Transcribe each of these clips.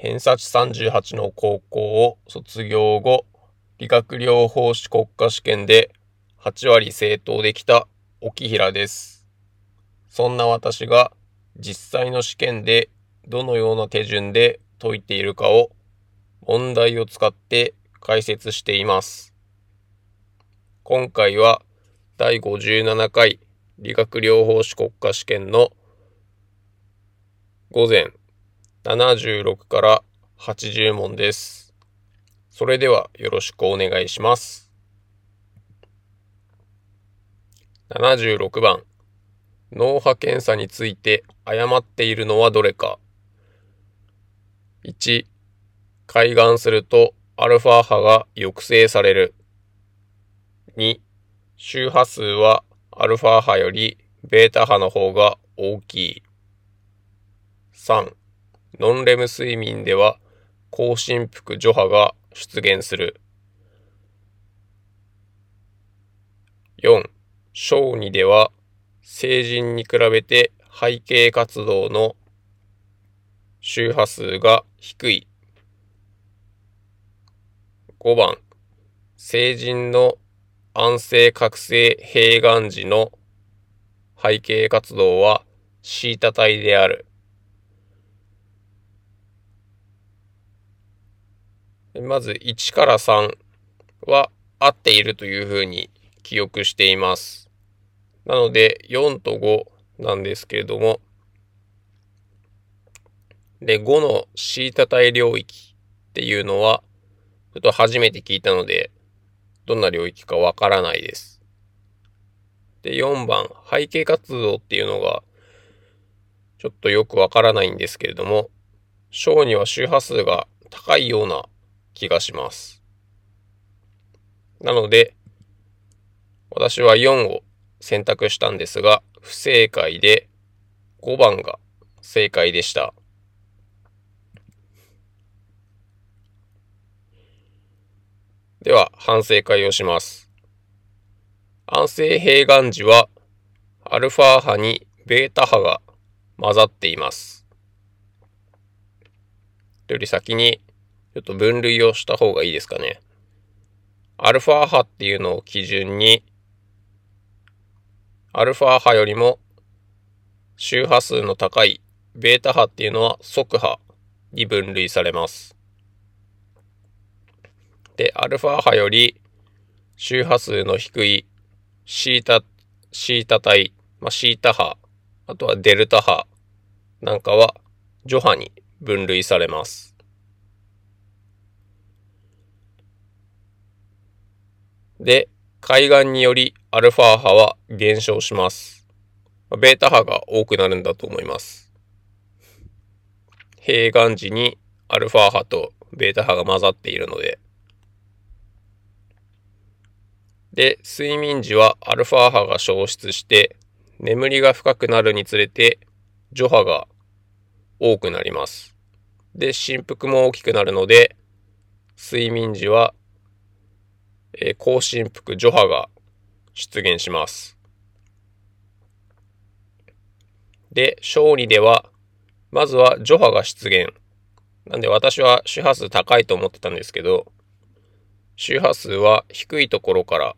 偏差値38の高校を卒業後、理学療法士国家試験で8割正答できた沖平です。そんな私が実際の試験でどのような手順で解いているかを問題を使って解説しています。今回は第57回理学療法士国家試験の午前76から80問です。それではよろしくお願いします。76番。脳波検査について誤っているのはどれか。1開眼するとアルファ波が抑制される。2周波数はアルファ波よりベータ波の方が大きい。3ノンレム睡眠では高振幅除波が出現する。4. 小児では成人に比べて背景活動の周波数が低い。5番成人の安静覚醒閉眼時の背景活動はシータ体である。まず1から3は合っているというふうに記憶しています。なので4と5なんですけれども、で、5のシータ体領域っていうのは、ちょっと初めて聞いたので、どんな領域かわからないです。で、4番、背景活動っていうのが、ちょっとよくわからないんですけれども、小には周波数が高いような気がします。なので、私は4を選択したんですが、不正解で5番が正解でした。では、反省会をします。安静閉眼時は、アルファ波にベータ波が混ざっています。より先にちょっと分類をした方がいいですかね。アルファ波っていうのを基準に、アルファ波よりも周波数の高いベータ波っていうのは速波に分類されます。で、アルファ波より周波数の低いシータ、シータ帯、まあ、シータ波、あとはデルタ波なんかは除波に分類されます。で、海岸によりアルファ波は減少します。ベータ波が多くなるんだと思います。閉眼時にアルファ波とベータ波が混ざっているので。で、睡眠時はアルファ波が消失して眠りが深くなるにつれて除波が多くなります。で、振幅も大きくなるので睡眠時はえー、高振幅除波が出現します。で、小児では、まずは除波が出現。なんで私は周波数高いと思ってたんですけど、周波数は低いところから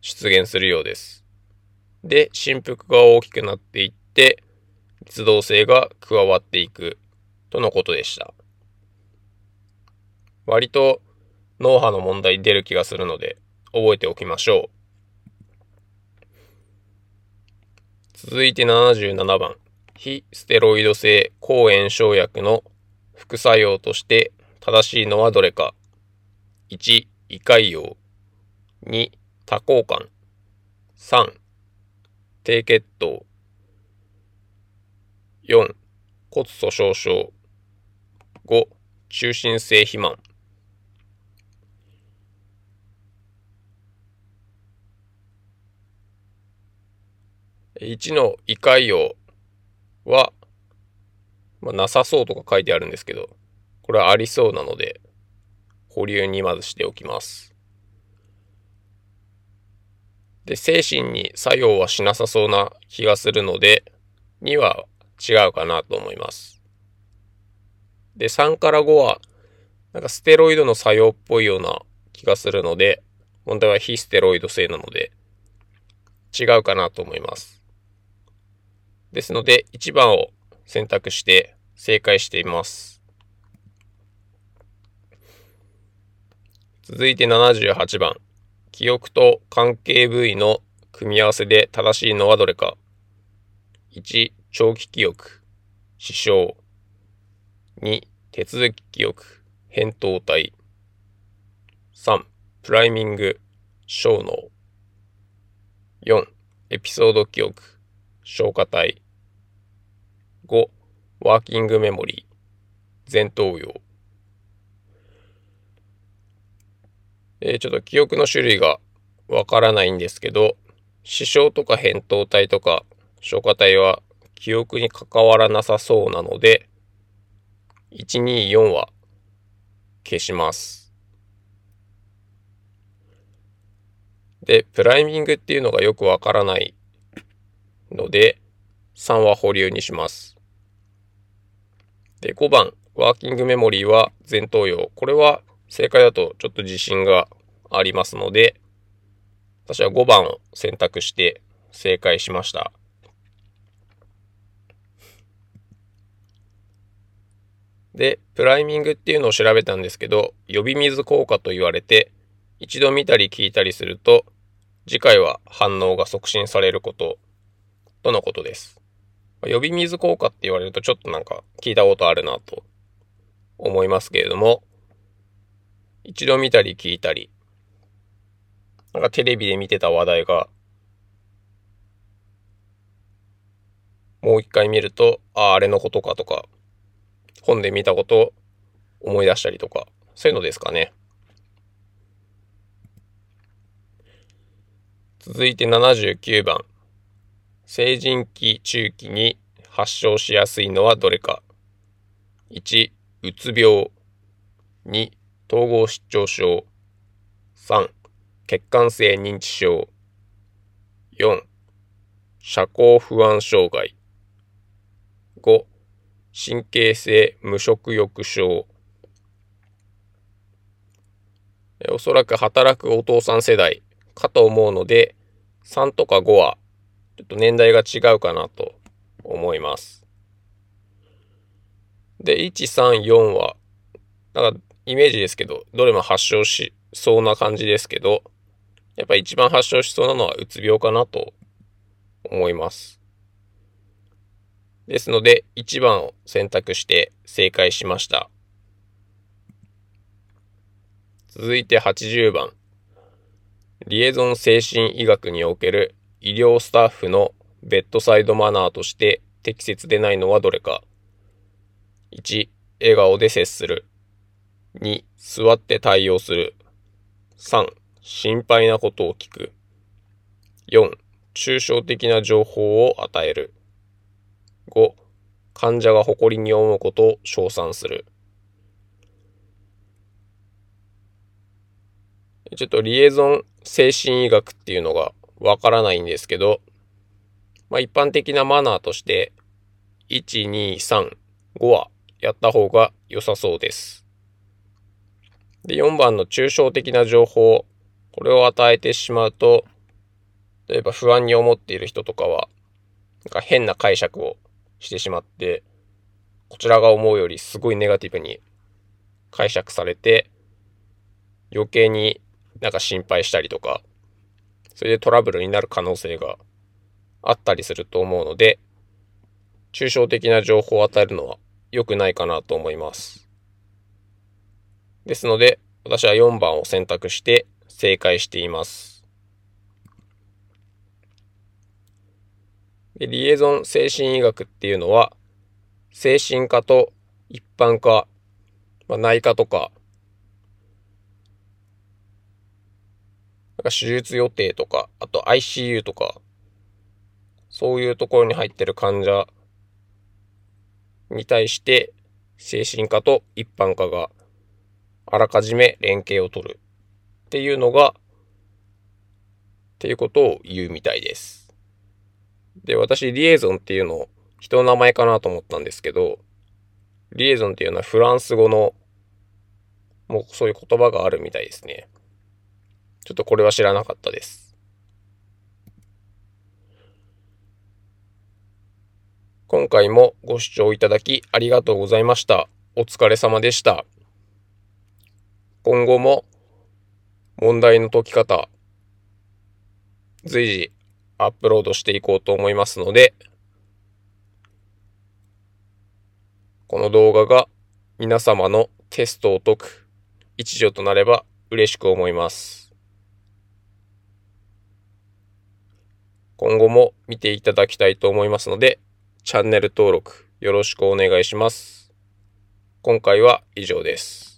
出現するようです。で、振幅が大きくなっていって、律動性が加わっていくとのことでした。割と脳波の問題出る気がするので、覚えておきましょう。続いて77番。非ステロイド性抗炎症薬の副作用として正しいのはどれか。1、胃潰瘍。2、多幸感。3、低血糖。4、骨粗鬆症。5、中心性肥満。1の胃潰瘍は、まあ、なさそうとか書いてあるんですけど、これはありそうなので、保留にまずしておきます。で、精神に作用はしなさそうな気がするので、2は違うかなと思います。で、3から5は、なんかステロイドの作用っぽいような気がするので、問題は非ステロイド性なので、違うかなと思います。ですので、1番を選択して正解しています。続いて78番。記憶と関係部位の組み合わせで正しいのはどれか。1、長期記憶、視床。2、手続き記憶、扁桃体。3、プライミング、小脳。4、エピソード記憶、消化体。5、ワーキングメモリー、前頭葉。え、ちょっと記憶の種類がわからないんですけど、視床とか扁桃体とか消化体は記憶に関わらなさそうなので、124は消します。で、プライミングっていうのがよくわからないので、3は保留にします。で、5番、ワーキングメモリーは前頭葉。これは正解だとちょっと自信がありますので、私は5番を選択して正解しました。で、プライミングっていうのを調べたんですけど、呼び水効果と言われて、一度見たり聞いたりすると、次回は反応が促進されること、とのことです。呼び水効果って言われるとちょっとなんか聞いたことあるなと思いますけれども、一度見たり聞いたり、なんかテレビで見てた話題が、もう一回見ると、ああ、あれのことかとか、本で見たことを思い出したりとか、そういうのですかね。続いて79番。成人期中期に発症しやすいのはどれか。1、うつ病。2、統合失調症。3、血管性認知症。4、社交不安障害。5、神経性無食欲症。おそらく働くお父さん世代かと思うので、3とか5はちょっと年代が違うかなと思います。で、1、3、4は、なんかイメージですけど、どれも発症しそうな感じですけど、やっぱ一番発症しそうなのはうつ病かなと思います。ですので、1番を選択して正解しました。続いて80番。リエゾン精神医学における医療スタッフのベッドサイドマナーとして適切でないのはどれか。1、笑顔で接する。2、座って対応する。3、心配なことを聞く。4、抽象的な情報を与える。5、患者が誇りに思うことを称賛する。ちょっとリエゾン精神医学っていうのがわからないんですけど、まあ一般的なマナーとして、1、2、3、5はやった方が良さそうです。で、4番の抽象的な情報、これを与えてしまうと、例えば不安に思っている人とかは、なんか変な解釈をしてしまって、こちらが思うよりすごいネガティブに解釈されて、余計になんか心配したりとか、それでトラブルになる可能性があったりすると思うので、抽象的な情報を与えるのは良くないかなと思います。ですので、私は4番を選択して正解しています。で、リエゾン精神医学っていうのは、精神科と一般科、まあ、内科とか、なんか手術予定とか、あと ICU とか、そういうところに入ってる患者に対して、精神科と一般科があらかじめ連携を取るっていうのが、っていうことを言うみたいです。で、私、リエゾンっていうのを人の名前かなと思ったんですけど、リエゾンっていうのはフランス語の、もうそういう言葉があるみたいですね。ちょっとこれは知らなかったです。今回もご視聴いただきありがとうございました。お疲れ様でした。今後も問題の解き方、随時アップロードしていこうと思いますので、この動画が皆様のテストを解く一助となれば嬉しく思います。今後も見ていただきたいと思いますので、チャンネル登録よろしくお願いします。今回は以上です。